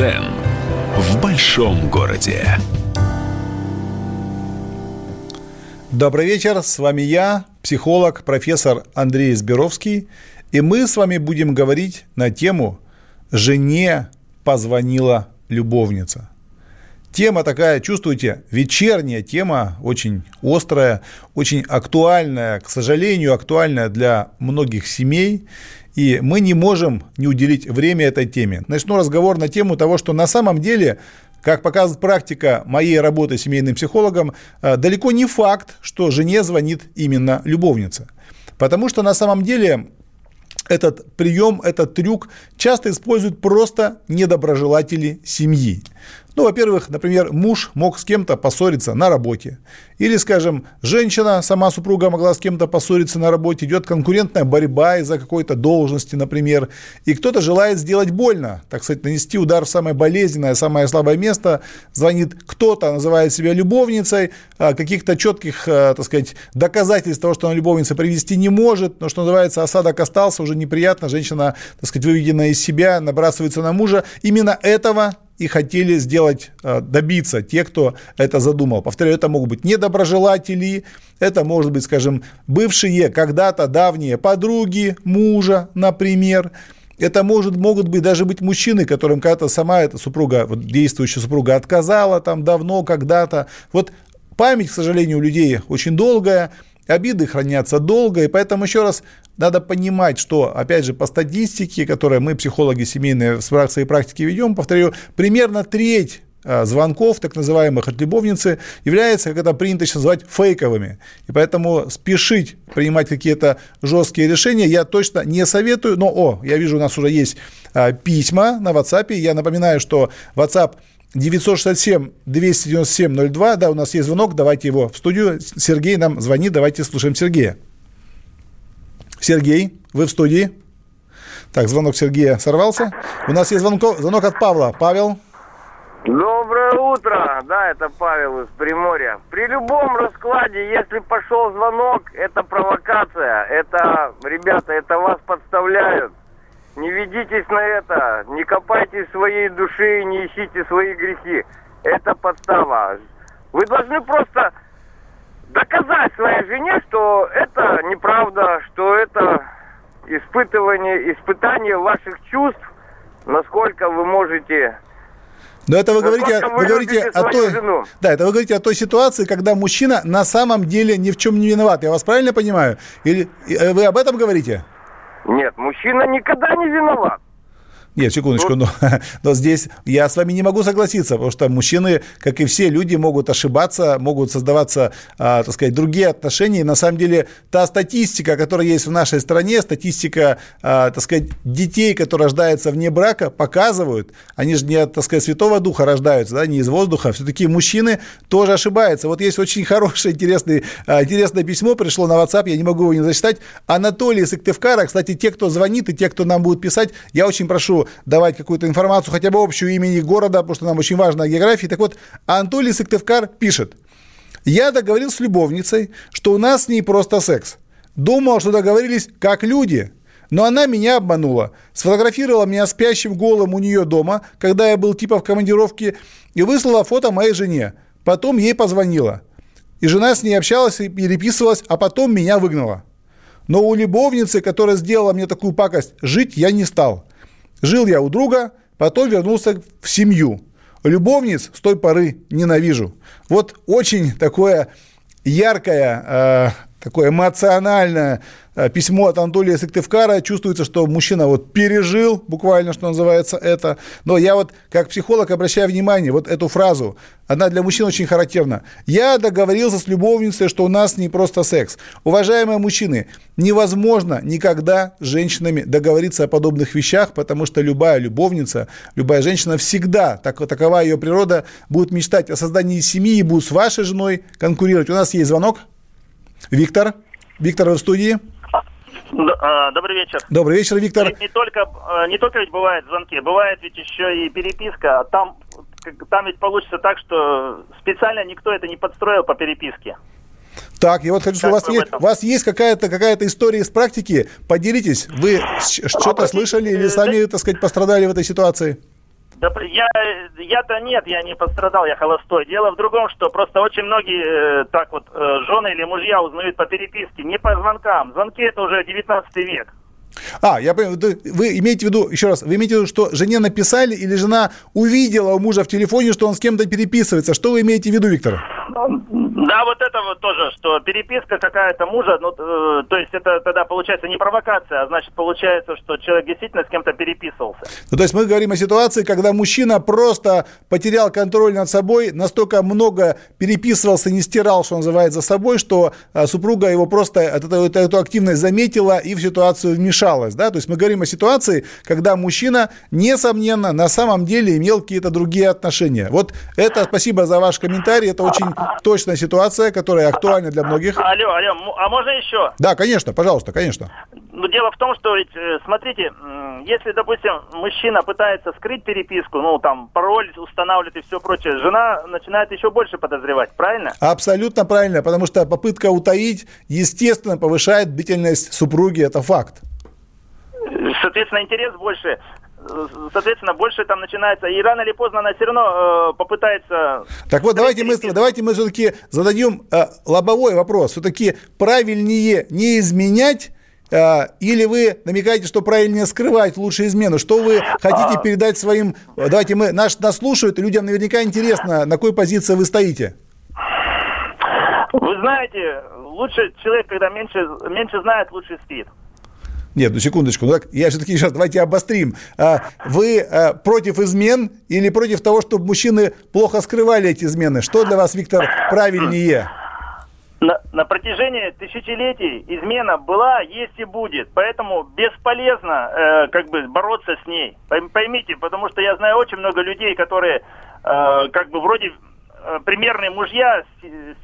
цен в большом городе. Добрый вечер, с вами я, психолог, профессор Андрей Зберовский, и мы с вами будем говорить на тему «Жене позвонила любовница». Тема такая, чувствуете, вечерняя тема, очень острая, очень актуальная, к сожалению, актуальная для многих семей. И мы не можем не уделить время этой теме. Начну разговор на тему того, что на самом деле как показывает практика моей работы семейным психологом, э, далеко не факт, что жене звонит именно любовница. Потому что на самом деле этот прием, этот трюк часто используют просто недоброжелатели семьи. Ну, во-первых, например, муж мог с кем-то поссориться на работе. Или, скажем, женщина, сама супруга могла с кем-то поссориться на работе, идет конкурентная борьба из-за какой-то должности, например, и кто-то желает сделать больно, так сказать, нанести удар в самое болезненное, самое слабое место, звонит кто-то, называет себя любовницей, а каких-то четких, а, так сказать, доказательств того, что она любовница, привести не может, но, что называется, осадок остался, уже неприятно, женщина, так сказать, выведенная из себя, набрасывается на мужа. Именно этого и хотели сделать, э, добиться те, кто это задумал. Повторяю, это могут быть недоброжелатели, это может быть, скажем, бывшие когда-то давние подруги мужа, например. Это может, могут быть даже быть мужчины, которым когда-то сама эта супруга, вот действующая супруга отказала там давно, когда-то. Вот память, к сожалению, у людей очень долгая, обиды хранятся долго, и поэтому еще раз надо понимать, что, опять же, по статистике, которую мы, психологи семейные, в своей практике ведем, повторю, примерно треть а, звонков, так называемых от любовницы, является, как это принято сейчас называть, фейковыми. И поэтому спешить принимать какие-то жесткие решения я точно не советую. Но, о, я вижу, у нас уже есть а, письма на WhatsApp. Я напоминаю, что WhatsApp 967-297-02, да, у нас есть звонок, давайте его в студию. Сергей нам звонит, давайте слушаем Сергея. Сергей, вы в студии? Так, звонок Сергея сорвался. У нас есть звонок, звонок от Павла. Павел? Доброе утро, да, это Павел из Приморья. При любом раскладе, если пошел звонок, это провокация, это, ребята, это вас подставляют. Не ведитесь на это, не копайте своей души, не ищите свои грехи. Это подстава. Вы должны просто доказать своей жене, что это неправда, что это испытывание, испытание ваших чувств, насколько вы можете но это вы говорите, вы, говорите о той, жену. да, это вы говорите о той ситуации, когда мужчина на самом деле ни в чем не виноват. Я вас правильно понимаю? Или э, вы об этом говорите? Нет, мужчина никогда не виноват. Нет, секундочку, но, но здесь я с вами не могу согласиться, потому что мужчины, как и все люди, могут ошибаться, могут создаваться, а, так сказать, другие отношения. И на самом деле та статистика, которая есть в нашей стране, статистика, а, так сказать, детей, которые рождаются вне брака, показывают, они же не от, так сказать, Святого Духа рождаются, да, не из воздуха, все-таки мужчины тоже ошибаются. Вот есть очень хорошее, интересное, а, интересное письмо, пришло на WhatsApp, я не могу его не зачитать. Анатолий Сыктывкара, кстати, те, кто звонит и те, кто нам будет писать, я очень прошу давать какую-то информацию, хотя бы общую имени города, потому что нам очень важна география. Так вот, Анатолий Сыктывкар пишет. Я договорился с любовницей, что у нас с ней просто секс. Думал, что договорились как люди, но она меня обманула. Сфотографировала меня спящим голым у нее дома, когда я был типа в командировке, и выслала фото моей жене. Потом ей позвонила. И жена с ней общалась и переписывалась, а потом меня выгнала. Но у любовницы, которая сделала мне такую пакость, жить я не стал. Жил я у друга, потом вернулся в семью. Любовниц с той поры ненавижу. Вот очень такое яркое, э, такое эмоциональное Э, письмо от Анатолия Сыктывкара. Чувствуется, что мужчина вот пережил, буквально, что называется, это. Но я вот как психолог обращаю внимание, вот эту фразу, она для мужчин очень характерна. Я договорился с любовницей, что у нас не просто секс. Уважаемые мужчины, невозможно никогда с женщинами договориться о подобных вещах, потому что любая любовница, любая женщина всегда, так, такова ее природа, будет мечтать о создании семьи и будет с вашей женой конкурировать. У нас есть звонок. Виктор. Виктор, вы в студии? А, добрый вечер. Добрый вечер, Виктор. Не, не только, а, не только ведь бывают звонки, бывает ведь еще и переписка. Там, там ведь получится так, что специально никто это не подстроил по переписке. Так, и вот хочу сказать, у вас, есть, у вас есть какая-то какая история из практики? Поделитесь. Вы что-то слышали или сами, так сказать, пострадали в этой ситуации? Да, я, я-то нет, я не пострадал, я холостой. Дело в другом, что просто очень многие э, так вот э, жены или мужья узнают по переписке, не по звонкам. Звонки это уже 19 век. А, я понимаю, вы имеете в виду, еще раз, вы имеете в виду, что жене написали или жена увидела у мужа в телефоне, что он с кем-то переписывается? Что вы имеете в виду, Виктор? Да, вот это вот тоже, что переписка какая-то мужа, ну, э, то есть это тогда получается не провокация, а значит получается, что человек действительно с кем-то переписывался. Ну, то есть мы говорим о ситуации, когда мужчина просто потерял контроль над собой, настолько много переписывался, не стирал, что называется, за собой, что а, супруга его просто эту, эту активность заметила и в ситуацию вмешалась, да, то есть мы говорим о ситуации, когда мужчина, несомненно, на самом деле имел какие-то другие отношения. Вот это, спасибо за ваш комментарий, это очень точная ситуация, которая актуальна для многих. Алло, алло, а можно еще? Да, конечно, пожалуйста, конечно. Ну, дело в том, что ведь, э, смотрите, если, допустим, мужчина пытается скрыть переписку, ну, там, пароль устанавливает и все прочее, жена начинает еще больше подозревать, правильно? Абсолютно правильно, потому что попытка утаить, естественно, повышает бдительность супруги, это факт. Соответственно, интерес больше соответственно, больше там начинается, и рано или поздно она все равно э, попытается... Так вот, давайте мы, давайте мы все-таки зададим э, лобовой вопрос. Все-таки правильнее не изменять, э, или вы намекаете, что правильнее скрывать лучше измену? Что вы хотите а. передать своим... Давайте мы... Нас, нас слушают, и людям наверняка интересно, на какой позиции вы стоите. Вы знаете, лучше человек, когда меньше, меньше знает, лучше спит. Нет, ну секундочку, ну так, я все-таки сейчас давайте обострим. А, вы а, против измен или против того, чтобы мужчины плохо скрывали эти измены? Что для вас, Виктор, правильнее? На, на протяжении тысячелетий измена была, есть и будет. Поэтому бесполезно э, как бы бороться с ней. Поймите, потому что я знаю очень много людей, которые э, как бы вроде э, примерные мужья,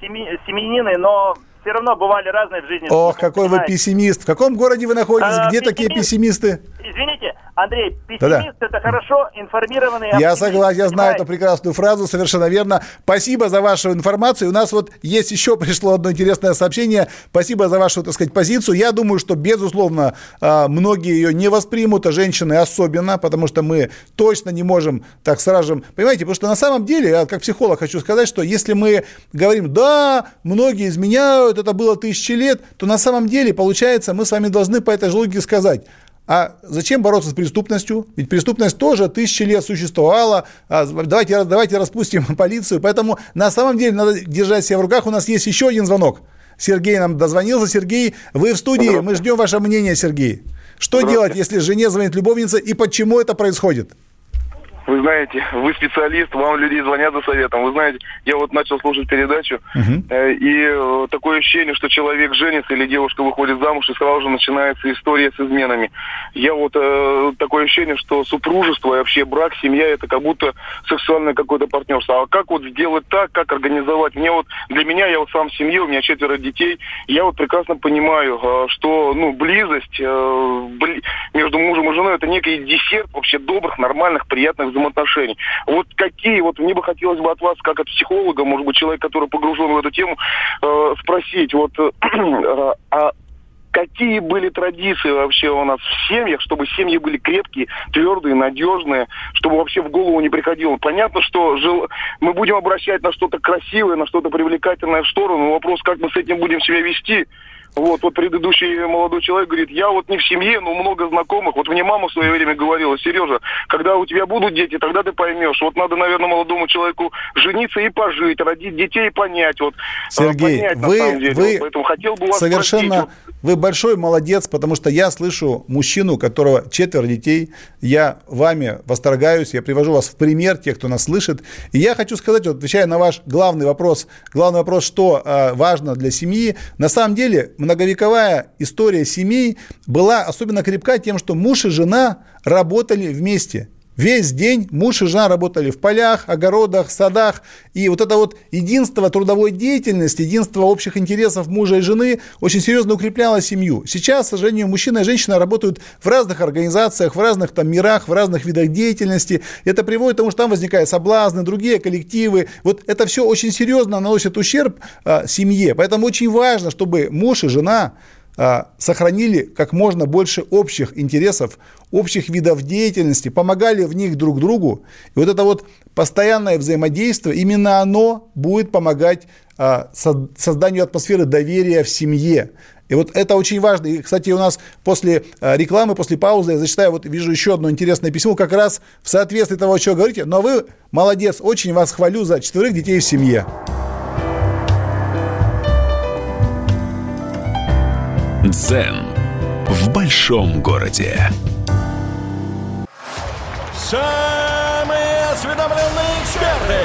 семи, семьянины, но все равно бывали разные в жизни. Ох, какой вы пессимист. В каком городе вы находитесь? А, Где такие пессимисты? Извините, Андрей, пессимист Да-да. это хорошо информированный. Я согласен, я знаю эту прекрасную фразу, совершенно верно. Спасибо за вашу информацию. У нас вот есть еще пришло одно интересное сообщение. Спасибо за вашу, так сказать, позицию. Я думаю, что, безусловно, а, многие ее не воспримут, а женщины особенно, потому что мы точно не можем так сразу... Понимаете, потому что на самом деле, я как психолог хочу сказать, что если мы говорим, да, многие изменяют, это было тысячи лет, то на самом деле, получается, мы с вами должны по этой же логике сказать, а зачем бороться с преступностью? Ведь преступность тоже тысячи лет существовала. А давайте, давайте распустим полицию. Поэтому на самом деле надо держать себя в руках. У нас есть еще один звонок. Сергей нам дозвонился. Сергей, вы в студии. Мы ждем ваше мнение, Сергей. Что делать, если жене звонит любовница и почему это происходит? Вы знаете, вы специалист, вам люди звонят за советом. Вы знаете, я вот начал слушать передачу, uh-huh. и э, такое ощущение, что человек женится или девушка выходит замуж, и сразу же начинается история с изменами. Я вот э, такое ощущение, что супружество и вообще брак, семья, это как будто сексуальное какое-то партнерство. А как вот сделать так, как организовать? Мне вот, для меня, я вот сам в семье, у меня четверо детей, я вот прекрасно понимаю, э, что, ну, близость э, бли... между мужем и женой, это некий десерт вообще добрых, нормальных, приятных взаимоотношений. Вот какие, вот мне бы хотелось бы от вас, как от психолога, может быть, человек, который погружен в эту тему, э, спросить, вот, э, а какие были традиции вообще у нас в семьях, чтобы семьи были крепкие, твердые, надежные, чтобы вообще в голову не приходило. Понятно, что жил... мы будем обращать на что-то красивое, на что-то привлекательное в сторону. Вопрос, как мы с этим будем себя вести, вот, вот предыдущий молодой человек говорит, я вот не в семье, но много знакомых. Вот мне мама в свое время говорила, Сережа, когда у тебя будут дети, тогда ты поймешь. Вот надо, наверное, молодому человеку жениться и пожить, родить детей и понять. Вот, а, Сергей, понять, вы, вы Поэтому хотел бы вас совершенно, спросить, вы большой молодец, потому что я слышу мужчину, у которого четверо детей. Я вами восторгаюсь, я привожу вас в пример, тех, кто нас слышит. И я хочу сказать, вот, отвечая на ваш главный вопрос, главный вопрос, что э, важно для семьи. На самом деле, многовековая история семей была особенно крепка тем, что муж и жена работали вместе. Весь день муж и жена работали в полях, огородах, садах. И вот это вот единство трудовой деятельности, единство общих интересов мужа и жены очень серьезно укрепляло семью. Сейчас, к сожалению, мужчина и женщина работают в разных организациях, в разных там мирах, в разных видах деятельности. Это приводит к тому, что там возникают соблазны, другие коллективы. Вот это все очень серьезно наносит ущерб а, семье. Поэтому очень важно, чтобы муж и жена сохранили как можно больше общих интересов, общих видов деятельности, помогали в них друг другу. И вот это вот постоянное взаимодействие, именно оно будет помогать а, созданию атмосферы доверия в семье. И вот это очень важно. И, кстати, у нас после а, рекламы, после паузы, я зачитаю, вот вижу еще одно интересное письмо, как раз в соответствии того, что вы говорите. Но вы молодец, очень вас хвалю за четверых детей в семье. Дзен в большом городе. Самые осведомленные эксперты,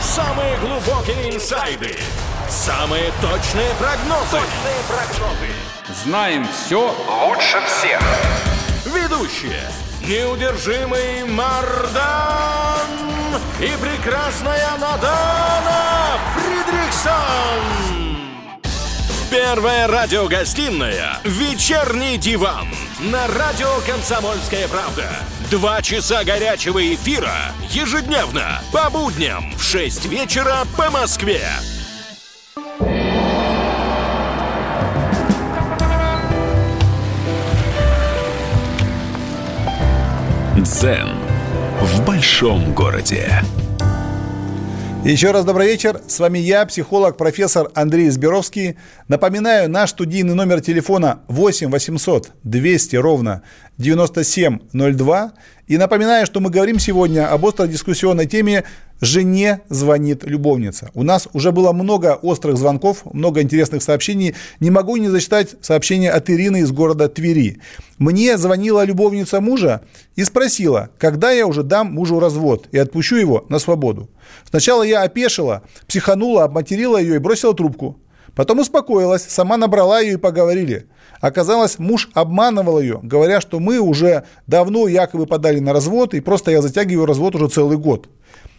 самые глубокие инсайды, самые точные прогнозы. Точные прогнозы. Знаем все лучше всех. Ведущие. Неудержимый Мардан и прекрасная Надана Фридрихсон. Первая радиогостинная «Вечерний диван» на радио «Комсомольская правда». Два часа горячего эфира ежедневно по будням в 6 вечера по Москве. Дзен в большом городе. Еще раз добрый вечер. С вами я, психолог, профессор Андрей Зберовский. Напоминаю, наш студийный номер телефона 8 800 200 ровно 9702. И напоминаю, что мы говорим сегодня об острой дискуссионной теме «Жене звонит любовница». У нас уже было много острых звонков, много интересных сообщений. Не могу не зачитать сообщение от Ирины из города Твери. Мне звонила любовница мужа и спросила, когда я уже дам мужу развод и отпущу его на свободу. Сначала я опешила, психанула, обматерила ее и бросила трубку. Потом успокоилась, сама набрала ее и поговорили. Оказалось, муж обманывал ее, говоря, что мы уже давно якобы подали на развод, и просто я затягиваю развод уже целый год.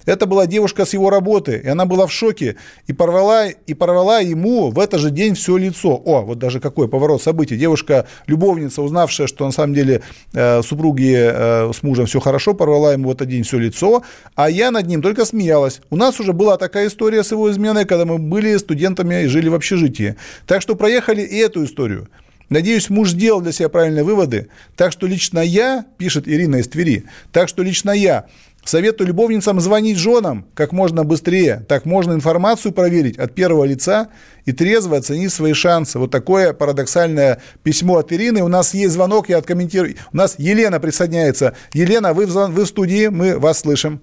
Это была девушка с его работы, и она была в шоке, и порвала, и порвала ему в этот же день все лицо. О, вот даже какой поворот событий. Девушка-любовница, узнавшая, что на самом деле э, супруги э, с мужем все хорошо, порвала ему в этот день все лицо, а я над ним только смеялась. У нас уже была такая история с его изменой, когда мы были студентами и жили в общежитии. Так что проехали и эту историю. Надеюсь, муж сделал для себя правильные выводы. Так что лично я, пишет Ирина из Твери, так что лично я Советую любовницам звонить женам как можно быстрее. Так можно информацию проверить от первого лица и трезво оценить свои шансы. Вот такое парадоксальное письмо от Ирины. У нас есть звонок, я откомментирую. У нас Елена присоединяется. Елена, вы в, вы в студии, мы вас слышим.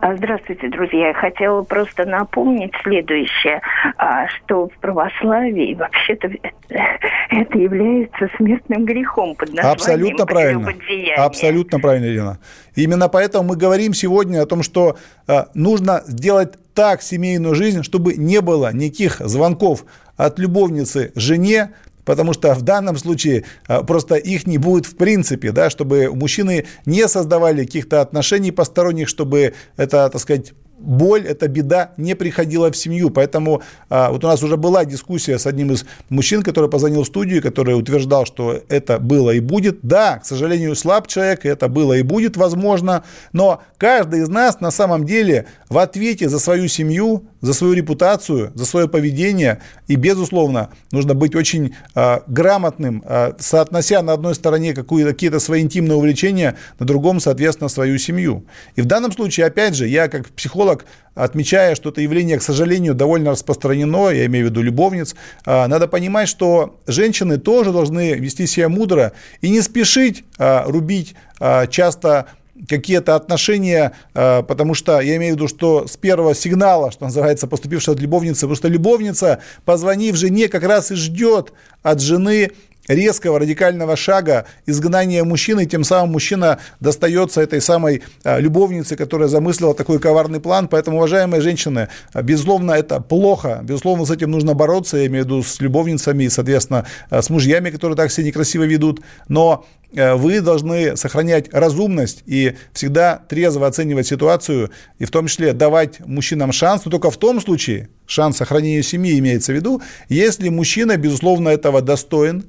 А, здравствуйте, друзья. Я хотела просто напомнить следующее, а, что в православии вообще-то это является смертным грехом под названием Абсолютно правильно. Абсолютно правильно, Елена. Именно поэтому мы говорим сегодня о том, что а, нужно сделать так семейную жизнь, чтобы не было никаких звонков от любовницы жене, потому что в данном случае а, просто их не будет в принципе, да, чтобы мужчины не создавали каких-то отношений посторонних, чтобы это, так сказать, боль, эта беда не приходила в семью. Поэтому а, вот у нас уже была дискуссия с одним из мужчин, который позвонил в студию, который утверждал, что это было и будет. Да, к сожалению, слаб человек, это было и будет возможно, но каждый из нас на самом деле в ответе за свою семью, за свою репутацию, за свое поведение. И, безусловно, нужно быть очень э, грамотным, э, соотнося на одной стороне какие-то свои интимные увлечения, на другом, соответственно, свою семью. И в данном случае, опять же, я как психолог, отмечая, что это явление, к сожалению, довольно распространено, я имею в виду любовниц, э, надо понимать, что женщины тоже должны вести себя мудро и не спешить э, рубить э, часто какие-то отношения, потому что я имею в виду, что с первого сигнала, что называется, поступившего от любовницы, потому что любовница, позвонив жене, как раз и ждет от жены резкого радикального шага изгнания мужчины, тем самым мужчина достается этой самой а, любовнице, которая замыслила такой коварный план. Поэтому, уважаемые женщины, а, безусловно, это плохо. Безусловно, с этим нужно бороться, я имею в виду с любовницами и, соответственно, а, с мужьями, которые так себя некрасиво ведут. Но вы должны сохранять разумность и всегда трезво оценивать ситуацию, и в том числе давать мужчинам шанс, но только в том случае, шанс сохранения семьи имеется в виду, если мужчина, безусловно, этого достоин,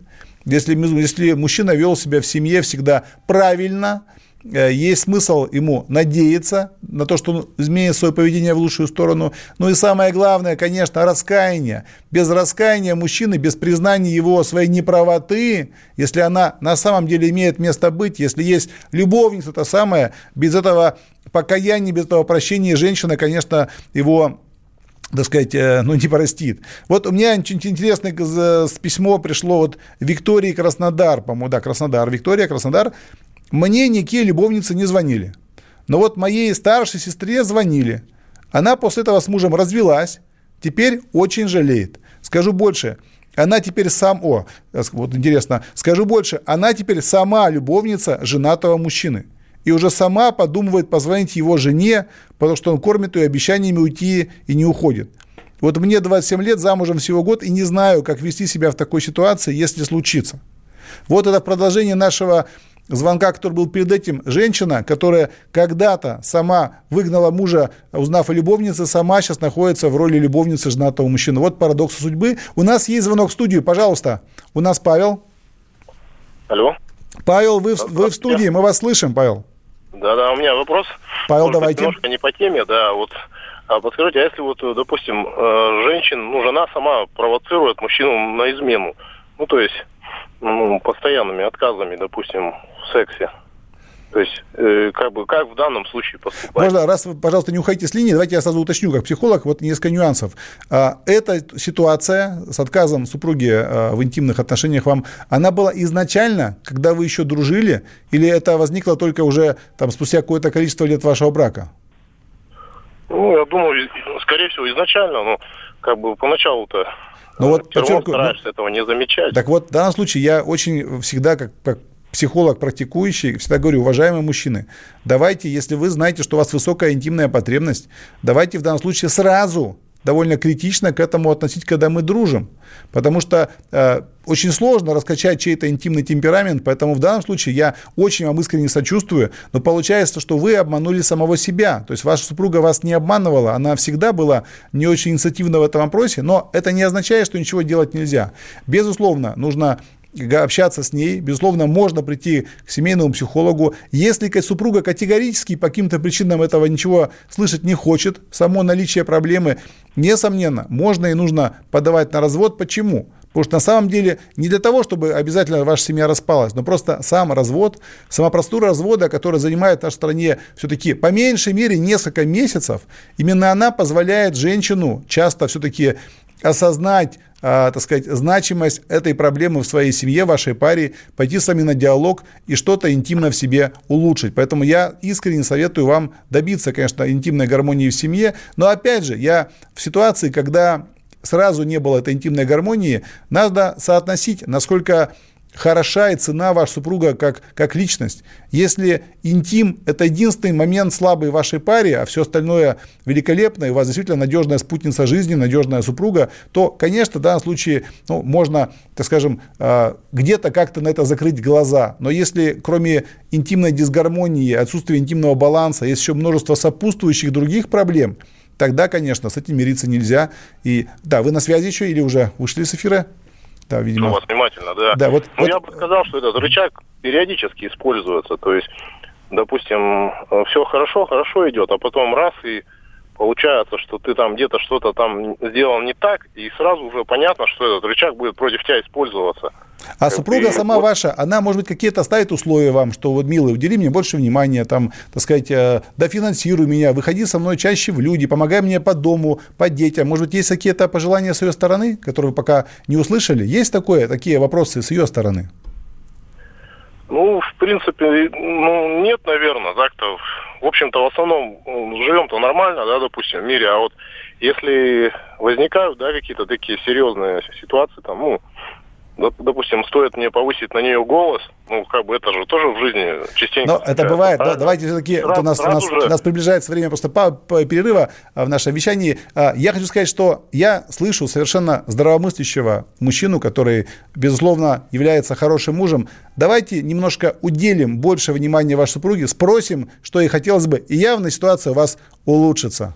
если, если мужчина вел себя в семье всегда правильно, э, есть смысл ему надеяться на то, что он изменит свое поведение в лучшую сторону. Ну и самое главное, конечно, раскаяние. Без раскаяния мужчины, без признания его своей неправоты, если она на самом деле имеет место быть, если есть любовница, то самое, без этого покаяния, без этого прощения женщина, конечно, его так сказать, э, ну, не простит. Вот у меня очень интересное письмо пришло от Виктории Краснодар, по-моему, да, Краснодар, Виктория Краснодар. Мне никакие любовницы не звонили. Но вот моей старшей сестре звонили. Она после этого с мужем развелась, теперь очень жалеет. Скажу больше, она теперь сам, о, вот интересно, скажу больше, она теперь сама любовница женатого мужчины и уже сама подумывает позвонить его жене, потому что он кормит ее обещаниями уйти и не уходит. Вот мне 27 лет, замужем всего год, и не знаю, как вести себя в такой ситуации, если случится. Вот это продолжение нашего звонка, который был перед этим. Женщина, которая когда-то сама выгнала мужа, узнав о любовнице, сама сейчас находится в роли любовницы женатого мужчины. Вот парадокс судьбы. У нас есть звонок в студию, пожалуйста. У нас Павел. Алло. Павел, вы, вы в студии, мы вас слышим, Павел. Да-да, у меня вопрос. Павел, Может давайте. Немножко не по теме, да, вот а подскажите, а если вот, допустим, э, женщина, ну, жена сама провоцирует мужчину на измену, ну, то есть, ну, постоянными отказами, допустим, в сексе, то есть, э, как бы, как в данном случае поступать? Можно, раз вы, пожалуйста, не уходите с линии, давайте я сразу уточню, как психолог, вот несколько нюансов. А, эта ситуация с отказом супруги а, в интимных отношениях вам, она была изначально, когда вы еще дружили, или это возникло только уже там спустя какое-то количество лет вашего брака? Ну, я думаю, скорее всего, изначально, но как бы поначалу-то ну вот, подчеркиваю, стараешься ну, этого не замечать. Так вот, в данном случае я очень всегда, как, как психолог практикующий, всегда говорю, уважаемые мужчины, давайте, если вы знаете, что у вас высокая интимная потребность, давайте в данном случае сразу довольно критично к этому относить, когда мы дружим. Потому что э, очень сложно раскачать чей-то интимный темперамент, поэтому в данном случае я очень вам искренне сочувствую, но получается, что вы обманули самого себя. То есть ваша супруга вас не обманывала, она всегда была не очень инициативна в этом вопросе, но это не означает, что ничего делать нельзя. Безусловно, нужно общаться с ней. Безусловно, можно прийти к семейному психологу. Если супруга категорически по каким-то причинам этого ничего слышать не хочет, само наличие проблемы, несомненно, можно и нужно подавать на развод. Почему? Потому что на самом деле не для того, чтобы обязательно ваша семья распалась, но просто сам развод, сама процедура развода, которая занимает в нашей стране все-таки по меньшей мере несколько месяцев, именно она позволяет женщину часто все-таки осознать, э, так сказать, значимость этой проблемы в своей семье, в вашей паре, пойти с вами на диалог и что-то интимно в себе улучшить. Поэтому я искренне советую вам добиться, конечно, интимной гармонии в семье. Но опять же, я в ситуации, когда сразу не было этой интимной гармонии, надо соотносить, насколько хороша и цена ваша супруга как, как личность. Если интим – это единственный момент слабый в вашей паре, а все остальное великолепно, и у вас действительно надежная спутница жизни, надежная супруга, то, конечно, в данном случае ну, можно, так скажем, а, где-то как-то на это закрыть глаза. Но если кроме интимной дисгармонии, отсутствия интимного баланса, есть еще множество сопутствующих других проблем, тогда, конечно, с этим мириться нельзя. И да, вы на связи еще или уже вышли с эфира? Да, видимо. Ну, вас внимательно, да. да вот, ну, вот... я бы сказал, что этот рычаг периодически используется. То есть, допустим, все хорошо, хорошо идет, а потом раз и получается, что ты там где-то что-то там сделал не так, и сразу уже понятно, что этот рычаг будет против тебя использоваться. А супруга сама вот. ваша, она, может быть, какие-то ставит условия вам, что вот, милый, удели мне больше внимания, там, так сказать, э, дофинансируй меня, выходи со мной чаще в люди, помогай мне по дому, по детям. Может быть, есть какие-то пожелания с ее стороны, которые вы пока не услышали? Есть такое, такие вопросы с ее стороны? Ну, в принципе, ну, нет, наверное, так-то. В общем-то, в основном живем-то нормально, да, допустим, в мире, а вот если возникают, да, какие-то такие серьезные ситуации, там, ну, допустим, стоит мне повысить на нее голос, ну, как бы это же тоже в жизни частенько. Но это бывает, да, давайте все-таки, у нас, у, нас, у нас приближается время просто по, по перерыва а, в нашем вещании. А, я хочу сказать, что я слышу совершенно здравомыслящего мужчину, который, безусловно, является хорошим мужем. Давайте немножко уделим больше внимания вашей супруге, спросим, что ей хотелось бы, и явно ситуация у вас улучшится.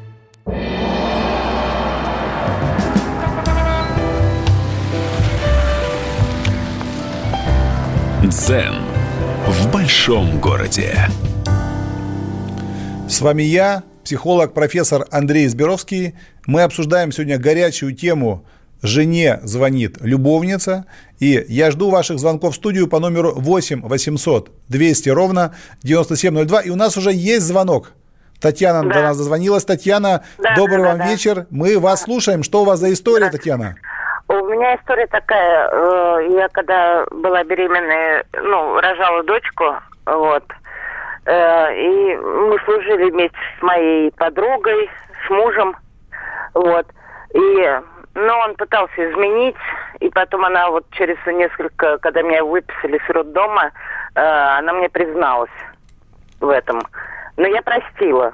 Дзен в большом городе. С вами я, психолог, профессор Андрей Зберовский. Мы обсуждаем сегодня горячую тему «Жене звонит любовница». И я жду ваших звонков в студию по номеру 8 800 200 ровно 9702. И у нас уже есть звонок. Татьяна Да. до нас дозвонилась. Татьяна, Да, добрый да, вам да, да. вечер. Мы вас слушаем. Что у вас за история, Татьяна? У меня история такая. э, Я когда была беременная, ну, рожала дочку, вот, э, и мы служили вместе с моей подругой, с мужем, вот, и, ну, он пытался изменить, и потом она вот через несколько, когда меня выписали с роддома, э, она мне призналась в этом. Но я простила.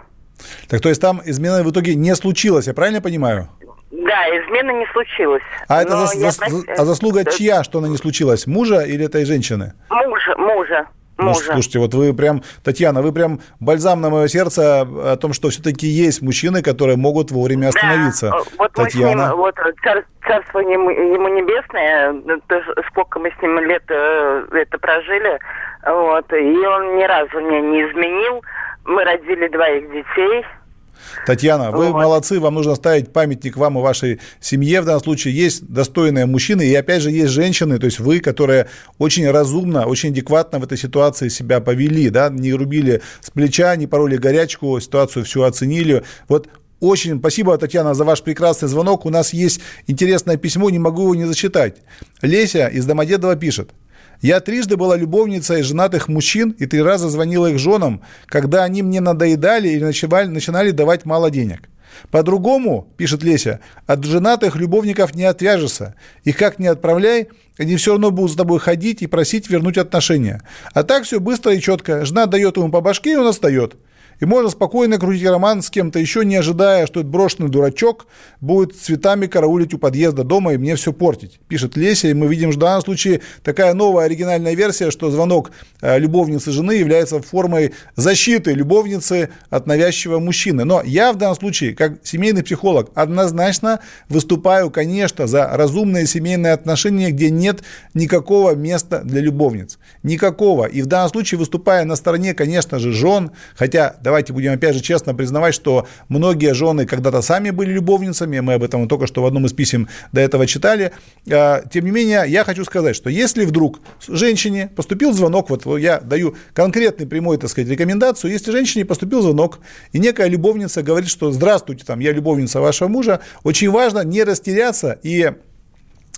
Так то есть там измена в итоге не случилось, я правильно понимаю? Да, измена не случилась. А это зас- зас- прост- а заслуга чья, что она не случилась? Мужа или этой женщины? Мужа, мужа, Ну, мужа. слушайте, вот вы прям, Татьяна, вы прям бальзам на мое сердце о том, что все-таки есть мужчины, которые могут вовремя остановиться. Да, вот мы с ним, Татьяна. вот цар- царство ему, ему небесное, ну, то, сколько мы с ним лет э, это прожили, вот, и он ни разу мне не изменил. Мы родили двоих детей. Татьяна, вы молодцы, вам нужно ставить памятник вам и вашей семье. В данном случае есть достойные мужчины, и опять же есть женщины, то есть вы, которые очень разумно, очень адекватно в этой ситуации себя повели, да, не рубили с плеча, не пороли горячку, ситуацию всю оценили. Вот очень спасибо, Татьяна, за ваш прекрасный звонок. У нас есть интересное письмо, не могу его не зачитать. Леся из Домодедова пишет. Я трижды была любовницей женатых мужчин и три раза звонила их женам, когда они мне надоедали или начинали, начинали давать мало денег. По-другому, пишет Леся, от женатых любовников не отвяжешься. Их как не отправляй, они все равно будут за тобой ходить и просить вернуть отношения. А так все быстро и четко. Жена дает ему по башке, и он отстает. И можно спокойно крутить роман с кем-то, еще не ожидая, что этот брошенный дурачок будет цветами караулить у подъезда дома и мне все портить. Пишет Леся, и мы видим, что в данном случае такая новая оригинальная версия, что звонок э, любовницы жены является формой защиты любовницы от навязчивого мужчины. Но я в данном случае, как семейный психолог, однозначно выступаю, конечно, за разумные семейные отношения, где нет никакого места для любовниц. Никакого. И в данном случае выступая на стороне, конечно же, жен, хотя давайте будем опять же честно признавать, что многие жены когда-то сами были любовницами, мы об этом только что в одном из писем до этого читали. А, Тем не менее, я хочу сказать, что если вдруг женщине поступил звонок, вот я даю конкретный прямой, так сказать, рекомендацию, если женщине поступил звонок, и некая любовница говорит, что здравствуйте, там, я любовница вашего мужа, очень важно не растеряться и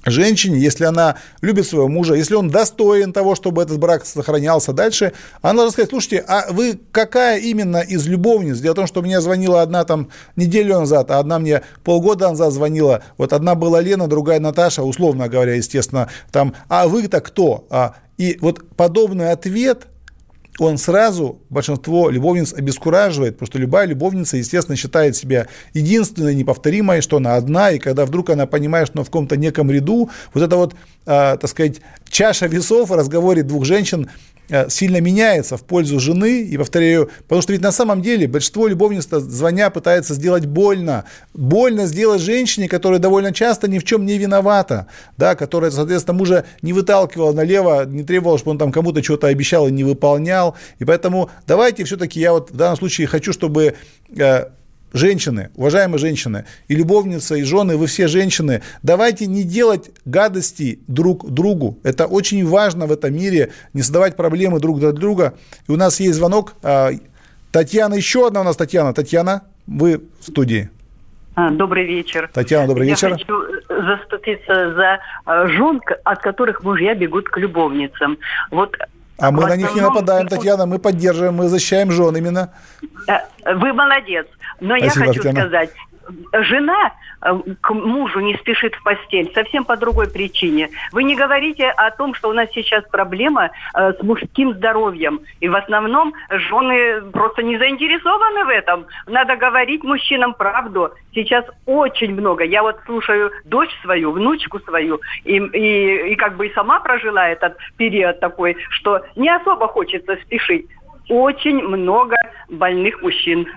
женщине, если она любит своего мужа, если он достоин того, чтобы этот брак сохранялся дальше, она должна сказать, слушайте, а вы какая именно из любовниц? Дело в том, что мне звонила одна там неделю назад, а одна мне полгода назад звонила. Вот одна была Лена, другая Наташа, условно говоря, естественно, там, а вы-то кто? А, и вот подобный ответ, он сразу большинство любовниц обескураживает, потому что любая любовница, естественно, считает себя единственной, неповторимой, что она одна, и когда вдруг она понимает, что она в каком-то неком ряду, вот это вот, э, так сказать, чаша весов в разговоре двух женщин сильно меняется в пользу жены, и повторяю, потому что ведь на самом деле большинство любовниц, звоня, пытается сделать больно, больно сделать женщине, которая довольно часто ни в чем не виновата, да, которая, соответственно, мужа не выталкивала налево, не требовала, чтобы он там кому-то что-то обещал и не выполнял, и поэтому давайте все-таки, я вот в данном случае хочу, чтобы э, женщины, уважаемые женщины, и любовницы, и жены, вы все женщины, давайте не делать гадости друг другу. Это очень важно в этом мире, не создавать проблемы друг для друга. И у нас есть звонок. А, Татьяна, еще одна у нас Татьяна. Татьяна, вы в студии. А, Добрый вечер. Татьяна, добрый Я вечер. хочу э, заступиться за э, жен, от которых мужья бегут к любовницам. Вот А мы на них не нападаем, Татьяна, мы поддерживаем, мы защищаем жен именно. Э, Вы молодец. Но Спасибо, я хочу Татьяна. сказать, жена э, к мужу не спешит в постель совсем по другой причине. Вы не говорите о том, что у нас сейчас проблема э, с мужским здоровьем. И в основном жены просто не заинтересованы в этом. Надо говорить мужчинам правду. Сейчас очень много. Я вот слушаю дочь свою, внучку свою, и, и, и как бы и сама прожила этот период такой, что не особо хочется спешить очень много больных мужчин.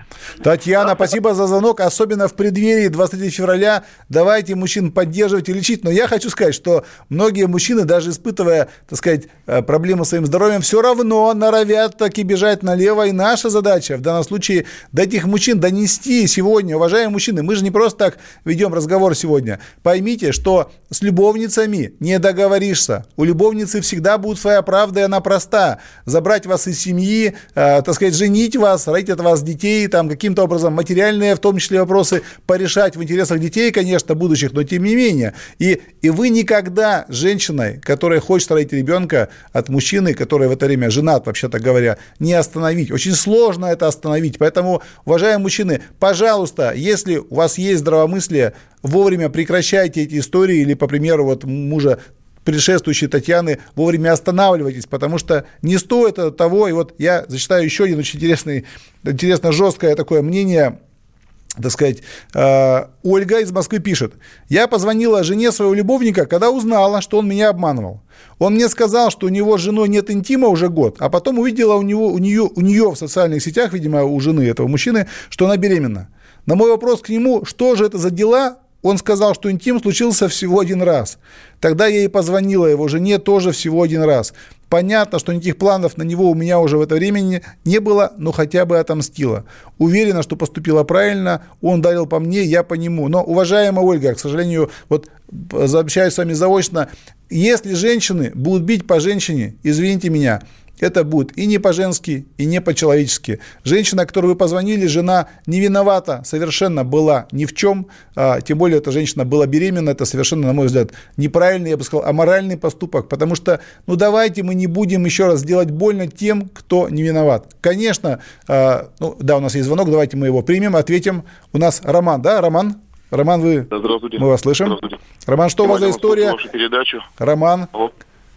Татьяна, спасибо за звонок, особенно в преддверии 23 февраля. Давайте мужчин поддерживать и лечить. Но я хочу сказать, что многие мужчины, даже испытывая, так сказать, э, проблемы с своим здоровьем, все равно норовят таки бежать налево. И наша задача в данном случае до этих мужчин донести сегодня, уважаемые мужчины, мы же не просто так ведем разговор сегодня. Поймите, что с любовницами не договоришься. У любовницы всегда будет своя правда, и она проста. Забрать вас из семьи, так сказать, женить вас, родить от вас детей, там каким-то образом материальные, в том числе вопросы, порешать в интересах детей, конечно, будущих, но тем не менее. И, и вы никогда женщиной, которая хочет родить ребенка от мужчины, который в это время женат, вообще-то говоря, не остановить. Очень сложно это остановить. Поэтому, уважаемые мужчины, пожалуйста, если у вас есть здравомыслие, вовремя прекращайте эти истории или, по примеру, вот мужа предшествующей Татьяны, вовремя останавливайтесь, потому что не стоит это того. И вот я зачитаю еще один очень интересный, интересно жесткое такое мнение так сказать, э, Ольга из Москвы пишет. Я позвонила жене своего любовника, когда узнала, что он меня обманывал. Он мне сказал, что у него с женой нет интима уже год, а потом увидела у, него, у, нее, у нее в социальных сетях, видимо, у жены этого мужчины, что она беременна. На мой вопрос к нему, что же это за дела, он сказал, что интим случился всего один раз. Тогда я и позвонила его жене тоже всего один раз. Понятно, что никаких планов на него у меня уже в это время не было, но хотя бы отомстила. Уверена, что поступила правильно, он дарил по мне, я по нему. Но, уважаемая Ольга, к сожалению, вот сообщаюсь с вами заочно, если женщины будут бить по женщине, извините меня, это будет и не по-женски, и не по-человечески. Женщина, которой вы позвонили, жена не виновата, совершенно была ни в чем, а, тем более эта женщина была беременна, это совершенно, на мой взгляд, неправильный, я бы сказал, аморальный поступок, потому что, ну давайте мы не будем еще раз делать больно тем, кто не виноват. Конечно, а, ну да, у нас есть звонок, давайте мы его примем, ответим. У нас Роман, да, Роман? Роман, вы... Здравствуйте. Мы вас слышим. Здравствуйте. Роман, что у вас за история? Вашу передачу. Роман. Алло.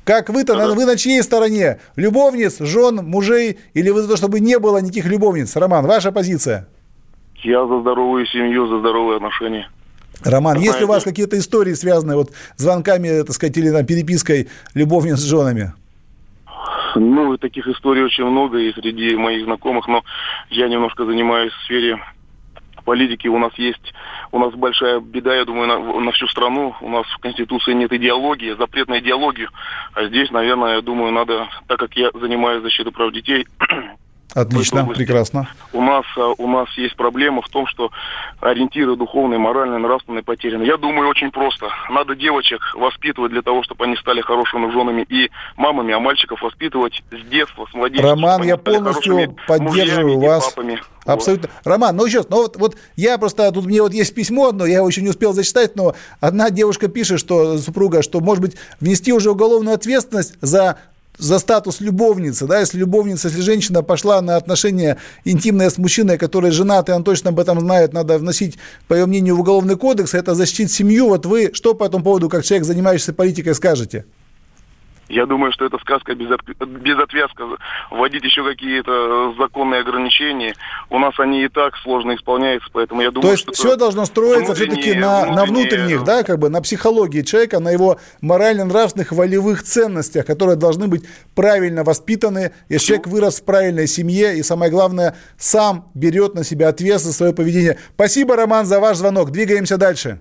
Как вы-то, Да-да. вы на чьей стороне? Любовниц, жен, мужей? Или вы за то, чтобы не было никаких любовниц? Роман, ваша позиция. Я за здоровую семью, за здоровые отношения. Роман, есть ли у вас какие-то истории, связанные вот звонками, так сказать, или там, перепиской любовниц с женами? Ну, таких историй очень много и среди моих знакомых, но я немножко занимаюсь в сфере политики. У нас есть, у нас большая беда, я думаю, на, на всю страну. У нас в Конституции нет идеологии, запрет на идеологию. А здесь, наверное, я думаю, надо, так как я занимаюсь защитой прав детей, Отлично, области. прекрасно. у нас, а, у нас есть проблема в том, что ориентиры духовные, моральные, нравственные потеряны. Я думаю, очень просто. Надо девочек воспитывать для того, чтобы они стали хорошими женами и мамами, а мальчиков воспитывать с детства, с младенчества. Роман, я полностью поддерживаю мужьями вас. папами. Абсолютно. Роман, ну еще, раз, ну вот, вот я просто, тут мне вот есть письмо одно, я его еще не успел зачитать, но одна девушка пишет, что супруга, что, может быть, внести уже уголовную ответственность за за статус любовницы, да, если любовница, если женщина пошла на отношения интимные с мужчиной, который женат, и он точно об этом знает, надо вносить, по ее мнению, в уголовный кодекс, это защитить семью. Вот вы что по этому поводу, как человек, занимающийся политикой, скажете? Я думаю, что это сказка без, от- без отвязка. Вводить еще какие-то законные ограничения. У нас они и так сложно исполняются, поэтому я думаю, То есть что все должно строиться все-таки на, на внутренних, да, как бы на психологии человека, на его морально-нравственных, волевых ценностях, которые должны быть правильно воспитаны. Если человек вырос в правильной семье и, самое главное, сам берет на себя ответственность за свое поведение. Спасибо, Роман, за ваш звонок. Двигаемся дальше.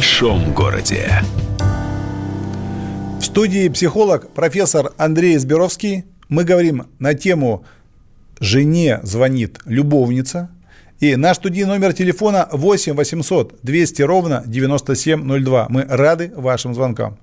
большом городе. В студии психолог профессор Андрей Зберовский. Мы говорим на тему «Жене звонит любовница», и наш студийный номер телефона 8 800 200 ровно 9702. Мы рады вашим звонкам.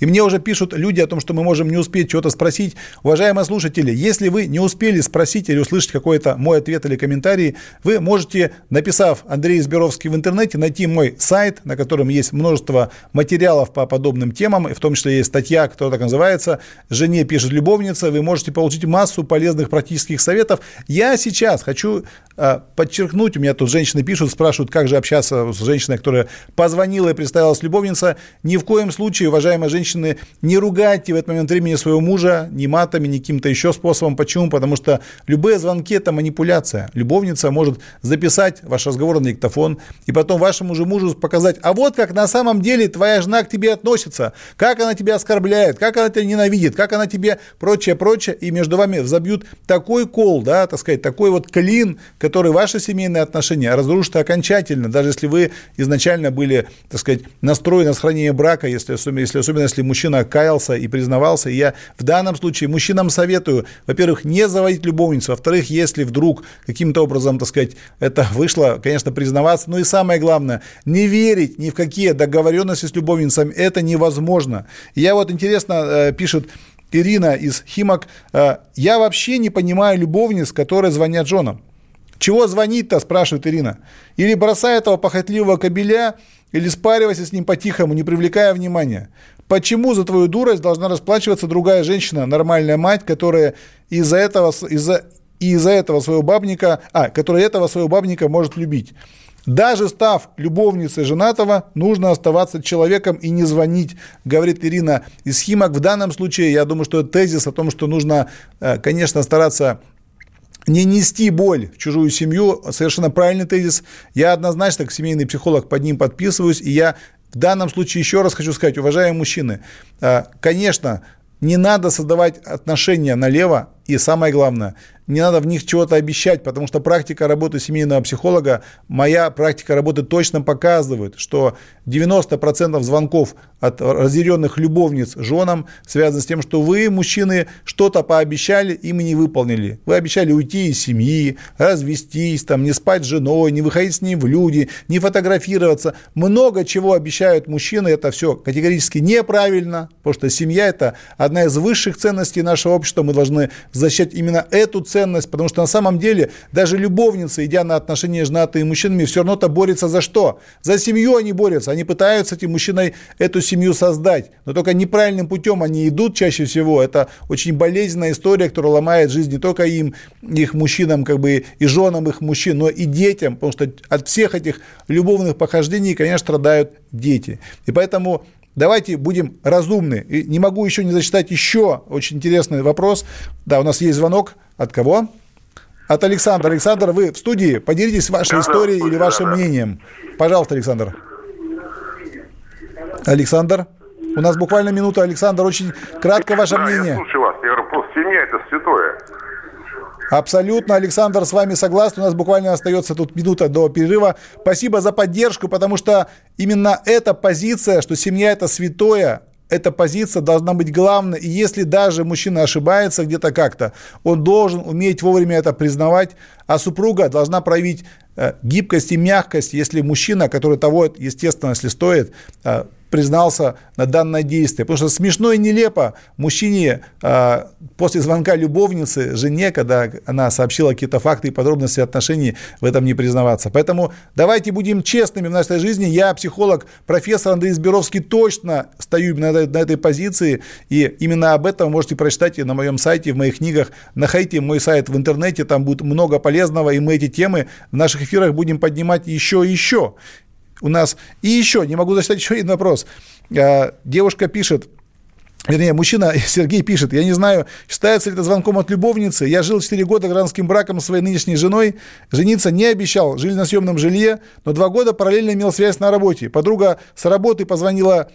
И мне уже пишут люди о том, что мы можем не успеть что-то спросить. Уважаемые слушатели, если вы не успели спросить или услышать какой-то мой ответ или комментарий, вы можете, написав Андрей Изберовский в интернете, найти мой сайт, на котором есть множество материалов по подобным темам, в том числе есть статья, которая так называется «Жене пишет любовница». Вы можете получить массу полезных практических советов. Я сейчас хочу э, подчеркнуть подчеркнуть, у меня тут женщины пишут, спрашивают, как же общаться с женщиной, которая позвонила и представилась любовница. Ни в коем случае, уважаемые женщины, не ругайте в этот момент времени своего мужа ни матами, ни каким-то еще способом. Почему? Потому что любые звонки – это манипуляция. Любовница может записать ваш разговор на диктофон и потом вашему же мужу показать, а вот как на самом деле твоя жена к тебе относится, как она тебя оскорбляет, как она тебя ненавидит, как она тебе прочее, прочее, и между вами забьют такой кол, да, так сказать, такой вот клин, который ваша семейная семейные отношения разрушатся окончательно, даже если вы изначально были, так сказать, настроены на сохранение брака, если если, особенно если мужчина каялся и признавался. И я в данном случае мужчинам советую, во-первых, не заводить любовницу, во-вторых, если вдруг каким-то образом, так сказать, это вышло, конечно, признаваться, ну и самое главное, не верить ни в какие договоренности с любовницами, это невозможно. я вот интересно, э, пишет Ирина из Химок, э, я вообще не понимаю любовниц, которые звонят женам. Чего звонить-то, спрашивает Ирина. Или бросай этого похотливого кобеля, или спаривайся с ним по-тихому, не привлекая внимания. Почему за твою дурость должна расплачиваться другая женщина, нормальная мать, которая из-за этого, из-за, из-за этого своего бабника, а, которая этого своего бабника может любить? Даже став любовницей женатого, нужно оставаться человеком и не звонить, говорит Ирина из Химок. В данном случае, я думаю, что это тезис о том, что нужно, э, конечно, стараться не нести боль в чужую семью, совершенно правильный тезис. Я однозначно, как семейный психолог, под ним подписываюсь. И я в данном случае еще раз хочу сказать, уважаемые мужчины, а, конечно, не надо создавать отношения налево, и самое главное, не надо в них чего-то обещать, потому что практика работы семейного психолога, моя практика работы точно показывает, что 90% звонков от разъяренных любовниц женам связаны с тем, что вы, мужчины, что-то пообещали, им не выполнили. Вы обещали уйти из семьи, развестись, там, не спать с женой, не выходить с ней в люди, не фотографироваться. Много чего обещают мужчины, это все категорически неправильно, потому что семья – это одна из высших ценностей нашего общества, мы должны защищать именно эту ценность, потому что на самом деле даже любовницы, идя на отношения с женатыми мужчинами, все равно-то борются за что? За семью они борются, они пытаются этим мужчиной эту семью создать, но только неправильным путем они идут чаще всего. Это очень болезненная история, которая ломает жизнь не только им, их мужчинам, как бы и женам их мужчин, но и детям, потому что от всех этих любовных похождений, конечно, страдают дети. И поэтому Давайте будем разумны. И не могу еще не зачитать еще очень интересный вопрос. Да, у нас есть звонок. От кого? От Александра. Александр, вы в студии. Поделитесь вашей историей или вашим мнением. Пожалуйста, Александр. Александр. У нас буквально минута, Александр. Очень кратко ваше да, мнение. Я слушаю вас. Я говорю, просто семья это святое. Абсолютно, Александр, с вами согласен. У нас буквально остается тут минута до перерыва. Спасибо за поддержку, потому что именно эта позиция, что семья это святое, эта позиция должна быть главной. И если даже мужчина ошибается где-то как-то, он должен уметь вовремя это признавать, а супруга должна проявить э, гибкость и мягкость, если мужчина, который того, естественно, если стоит, э, признался на данное действие. Потому что смешно и нелепо мужчине э, после звонка любовницы, жене, когда она сообщила какие-то факты и подробности отношений, в этом не признаваться. Поэтому давайте будем честными в нашей жизни. Я, психолог, профессор Андрей Зберовский, точно стою на на этой позиции. И именно об этом можете прочитать и на моем сайте, в моих книгах. Находите мой сайт в интернете, там будет много полезного, и мы эти темы в наших эфирах будем поднимать еще и еще у нас. И еще, не могу зачитать еще один вопрос. А, девушка пишет, Вернее, мужчина, Сергей пишет, я не знаю, считается ли это звонком от любовницы. Я жил 4 года гражданским браком с своей нынешней женой. Жениться не обещал, жили на съемном жилье, но два года параллельно имел связь на работе. Подруга с работы позвонила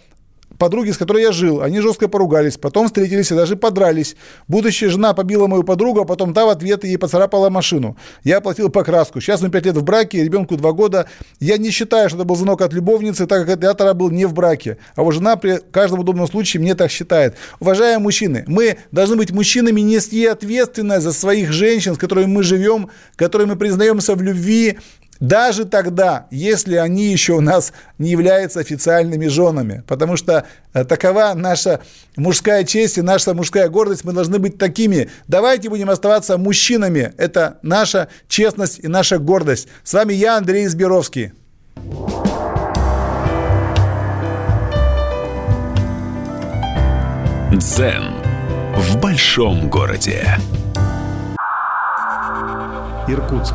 подруги, с которой я жил. Они жестко поругались, потом встретились и даже подрались. Будущая жена побила мою подругу, а потом та в ответ ей поцарапала машину. Я оплатил покраску. Сейчас мы пять лет в браке, ребенку два года. Я не считаю, что это был звонок от любовницы, так как я тогда был не в браке. А вот жена при каждом удобном случае мне так считает. Уважаемые мужчины, мы должны быть мужчинами, нести ответственность за своих женщин, с которыми мы живем, которыми мы признаемся в любви, даже тогда, если они еще у нас не являются официальными женами. Потому что э, такова наша мужская честь и наша мужская гордость. Мы должны быть такими. Давайте будем оставаться мужчинами. Это наша честность и наша гордость. С вами я, Андрей Изберовский. Дзен в большом городе. Иркутск.